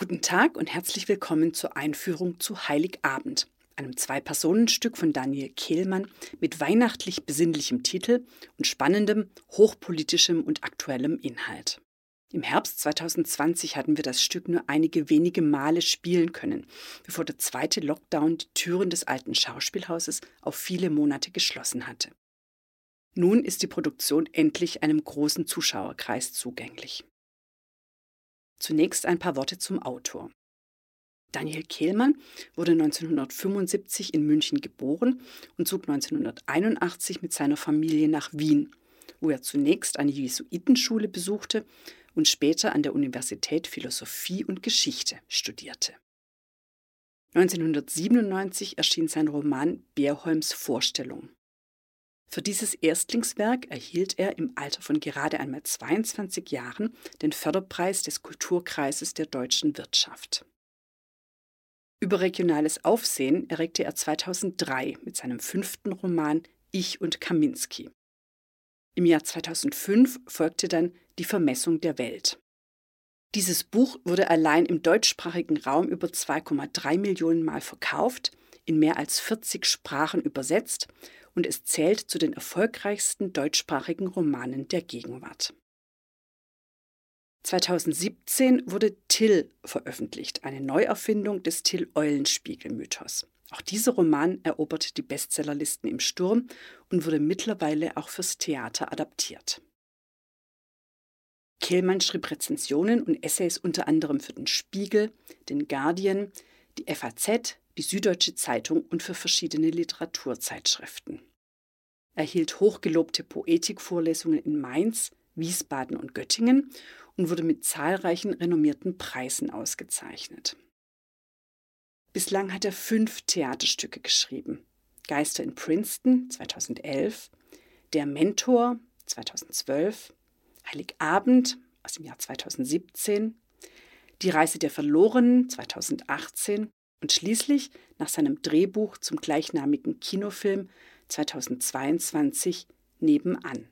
Guten Tag und herzlich willkommen zur Einführung zu Heiligabend, einem Zwei-Personen-Stück von Daniel Kehlmann mit weihnachtlich besinnlichem Titel und spannendem, hochpolitischem und aktuellem Inhalt. Im Herbst 2020 hatten wir das Stück nur einige wenige Male spielen können, bevor der zweite Lockdown die Türen des alten Schauspielhauses auf viele Monate geschlossen hatte. Nun ist die Produktion endlich einem großen Zuschauerkreis zugänglich. Zunächst ein paar Worte zum Autor. Daniel Kehlmann wurde 1975 in München geboren und zog 1981 mit seiner Familie nach Wien, wo er zunächst eine Jesuitenschule besuchte und später an der Universität Philosophie und Geschichte studierte. 1997 erschien sein Roman Beerholms Vorstellung. Für dieses Erstlingswerk erhielt er im Alter von gerade einmal 22 Jahren den Förderpreis des Kulturkreises der deutschen Wirtschaft. Überregionales Aufsehen erregte er 2003 mit seinem fünften Roman Ich und Kaminski. Im Jahr 2005 folgte dann Die Vermessung der Welt. Dieses Buch wurde allein im deutschsprachigen Raum über 2,3 Millionen Mal verkauft, in mehr als 40 Sprachen übersetzt und es zählt zu den erfolgreichsten deutschsprachigen Romanen der Gegenwart. 2017 wurde Till veröffentlicht, eine Neuerfindung des Till-Eulenspiegel-Mythos. Auch dieser Roman eroberte die Bestsellerlisten im Sturm und wurde mittlerweile auch fürs Theater adaptiert. Kehlmann schrieb Rezensionen und Essays unter anderem für den Spiegel, den Guardian, die FAZ, die Süddeutsche Zeitung und für verschiedene Literaturzeitschriften. Er hielt hochgelobte Poetikvorlesungen in Mainz, Wiesbaden und Göttingen und wurde mit zahlreichen renommierten Preisen ausgezeichnet. Bislang hat er fünf Theaterstücke geschrieben. Geister in Princeton 2011, Der Mentor 2012, Heiligabend aus dem Jahr 2017, Die Reise der Verlorenen 2018 und schließlich nach seinem Drehbuch zum gleichnamigen Kinofilm 2022 nebenan.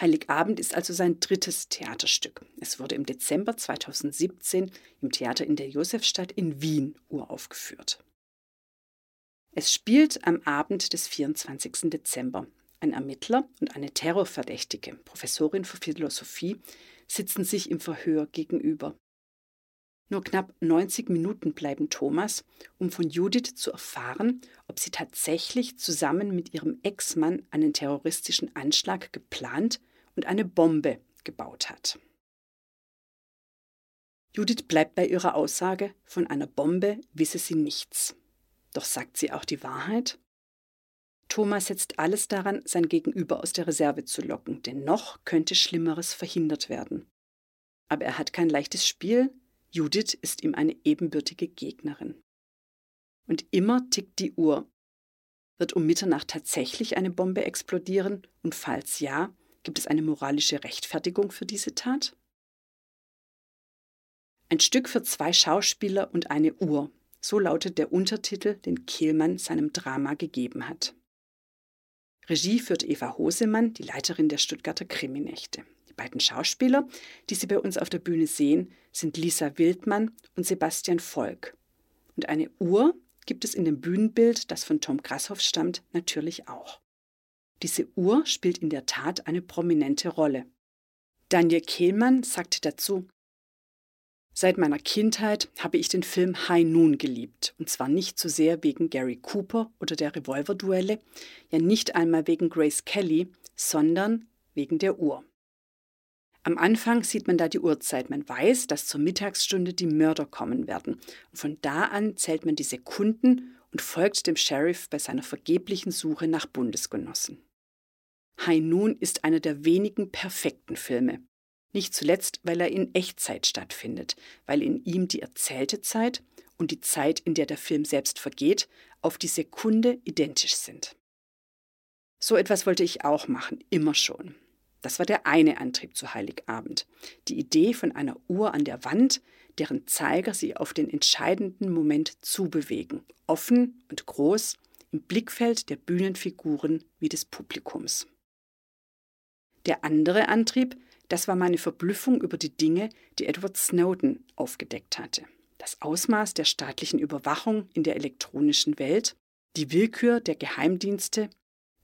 Heiligabend ist also sein drittes Theaterstück. Es wurde im Dezember 2017 im Theater in der Josefstadt in Wien uraufgeführt. Es spielt am Abend des 24. Dezember. Ein Ermittler und eine Terrorverdächtige, Professorin für Philosophie, sitzen sich im Verhör gegenüber. Nur knapp 90 Minuten bleiben Thomas, um von Judith zu erfahren, ob sie tatsächlich zusammen mit ihrem Ex-Mann einen terroristischen Anschlag geplant und eine Bombe gebaut hat. Judith bleibt bei ihrer Aussage, von einer Bombe wisse sie nichts. Doch sagt sie auch die Wahrheit? Thomas setzt alles daran, sein Gegenüber aus der Reserve zu locken, denn noch könnte Schlimmeres verhindert werden. Aber er hat kein leichtes Spiel, Judith ist ihm eine ebenbürtige Gegnerin. Und immer tickt die Uhr. Wird um Mitternacht tatsächlich eine Bombe explodieren? Und falls ja, gibt es eine moralische Rechtfertigung für diese Tat? Ein Stück für zwei Schauspieler und eine Uhr. So lautet der Untertitel, den Kehlmann seinem Drama gegeben hat. Regie führt Eva Hosemann, die Leiterin der Stuttgarter Kriminächte beiden Schauspieler, die Sie bei uns auf der Bühne sehen, sind Lisa Wildmann und Sebastian Volk. Und eine Uhr gibt es in dem Bühnenbild, das von Tom Grasshoff stammt, natürlich auch. Diese Uhr spielt in der Tat eine prominente Rolle. Daniel Kehlmann sagte dazu, Seit meiner Kindheit habe ich den Film High Noon geliebt. Und zwar nicht so sehr wegen Gary Cooper oder der Revolverduelle, ja nicht einmal wegen Grace Kelly, sondern wegen der Uhr. Am Anfang sieht man da die Uhrzeit. Man weiß, dass zur Mittagsstunde die Mörder kommen werden. Und von da an zählt man die Sekunden und folgt dem Sheriff bei seiner vergeblichen Suche nach Bundesgenossen. High Noon ist einer der wenigen perfekten Filme. Nicht zuletzt, weil er in Echtzeit stattfindet, weil in ihm die erzählte Zeit und die Zeit, in der der Film selbst vergeht, auf die Sekunde identisch sind. So etwas wollte ich auch machen, immer schon. Das war der eine Antrieb zu Heiligabend. Die Idee von einer Uhr an der Wand, deren Zeiger sie auf den entscheidenden Moment zubewegen. Offen und groß, im Blickfeld der Bühnenfiguren wie des Publikums. Der andere Antrieb, das war meine Verblüffung über die Dinge, die Edward Snowden aufgedeckt hatte. Das Ausmaß der staatlichen Überwachung in der elektronischen Welt, die Willkür der Geheimdienste,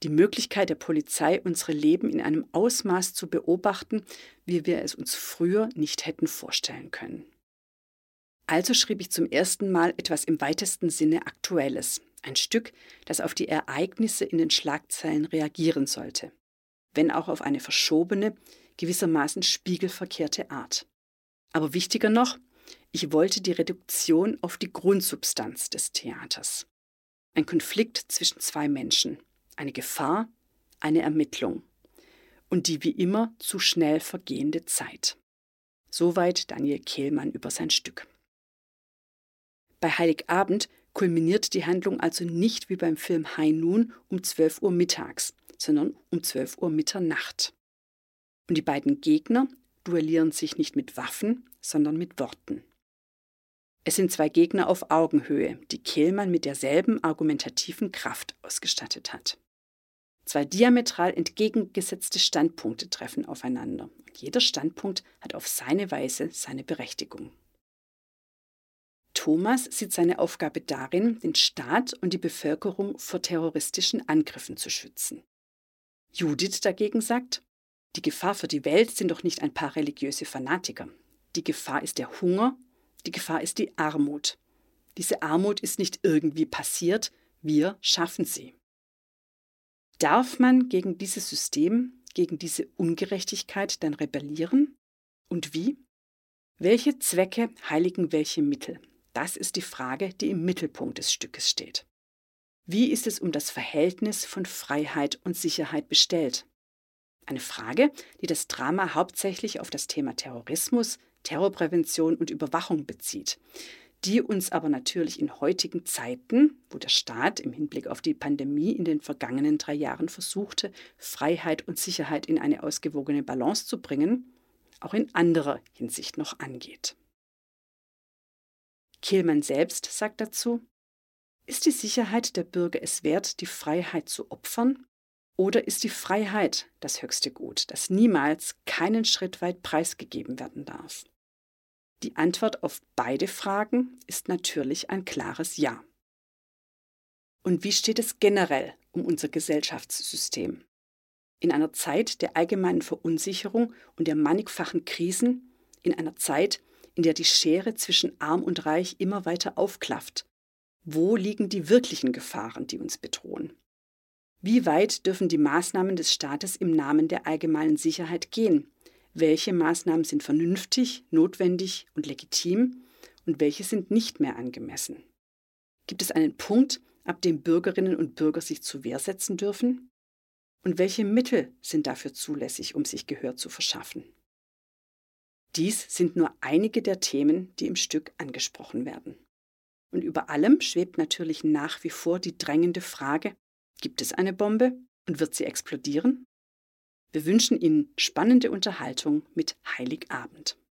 die Möglichkeit der Polizei, unsere Leben in einem Ausmaß zu beobachten, wie wir es uns früher nicht hätten vorstellen können. Also schrieb ich zum ersten Mal etwas im weitesten Sinne Aktuelles, ein Stück, das auf die Ereignisse in den Schlagzeilen reagieren sollte, wenn auch auf eine verschobene, gewissermaßen spiegelverkehrte Art. Aber wichtiger noch, ich wollte die Reduktion auf die Grundsubstanz des Theaters. Ein Konflikt zwischen zwei Menschen, eine Gefahr, eine Ermittlung und die wie immer zu schnell vergehende Zeit. Soweit Daniel Kehlmann über sein Stück. Bei Heiligabend kulminiert die Handlung also nicht wie beim Film High Noon um 12 Uhr mittags, sondern um 12 Uhr Mitternacht. Und die beiden Gegner duellieren sich nicht mit Waffen, sondern mit Worten. Es sind zwei Gegner auf Augenhöhe, die Kehlmann mit derselben argumentativen Kraft ausgestattet hat. Zwei diametral entgegengesetzte Standpunkte treffen aufeinander. Jeder Standpunkt hat auf seine Weise seine Berechtigung. Thomas sieht seine Aufgabe darin, den Staat und die Bevölkerung vor terroristischen Angriffen zu schützen. Judith dagegen sagt, die Gefahr für die Welt sind doch nicht ein paar religiöse Fanatiker. Die Gefahr ist der Hunger, die Gefahr ist die Armut. Diese Armut ist nicht irgendwie passiert, wir schaffen sie. Darf man gegen dieses System, gegen diese Ungerechtigkeit dann rebellieren? Und wie? Welche Zwecke heiligen welche Mittel? Das ist die Frage, die im Mittelpunkt des Stückes steht. Wie ist es um das Verhältnis von Freiheit und Sicherheit bestellt? Eine Frage, die das Drama hauptsächlich auf das Thema Terrorismus, Terrorprävention und Überwachung bezieht, die uns aber natürlich in heutigen Zeiten, wo der Staat im Hinblick auf die Pandemie in den vergangenen drei Jahren versuchte, Freiheit und Sicherheit in eine ausgewogene Balance zu bringen, auch in anderer Hinsicht noch angeht. Kehlmann selbst sagt dazu, ist die Sicherheit der Bürger es wert, die Freiheit zu opfern? Oder ist die Freiheit das höchste Gut, das niemals keinen Schritt weit preisgegeben werden darf? Die Antwort auf beide Fragen ist natürlich ein klares Ja. Und wie steht es generell um unser Gesellschaftssystem? In einer Zeit der allgemeinen Verunsicherung und der mannigfachen Krisen, in einer Zeit, in der die Schere zwischen arm und reich immer weiter aufklafft, wo liegen die wirklichen Gefahren, die uns bedrohen? Wie weit dürfen die Maßnahmen des Staates im Namen der allgemeinen Sicherheit gehen? Welche Maßnahmen sind vernünftig, notwendig und legitim und welche sind nicht mehr angemessen? Gibt es einen Punkt, ab dem Bürgerinnen und Bürger sich zur Wehr setzen dürfen? Und welche Mittel sind dafür zulässig, um sich Gehör zu verschaffen? Dies sind nur einige der Themen, die im Stück angesprochen werden. Und über allem schwebt natürlich nach wie vor die drängende Frage, Gibt es eine Bombe und wird sie explodieren? Wir wünschen Ihnen spannende Unterhaltung mit Heiligabend.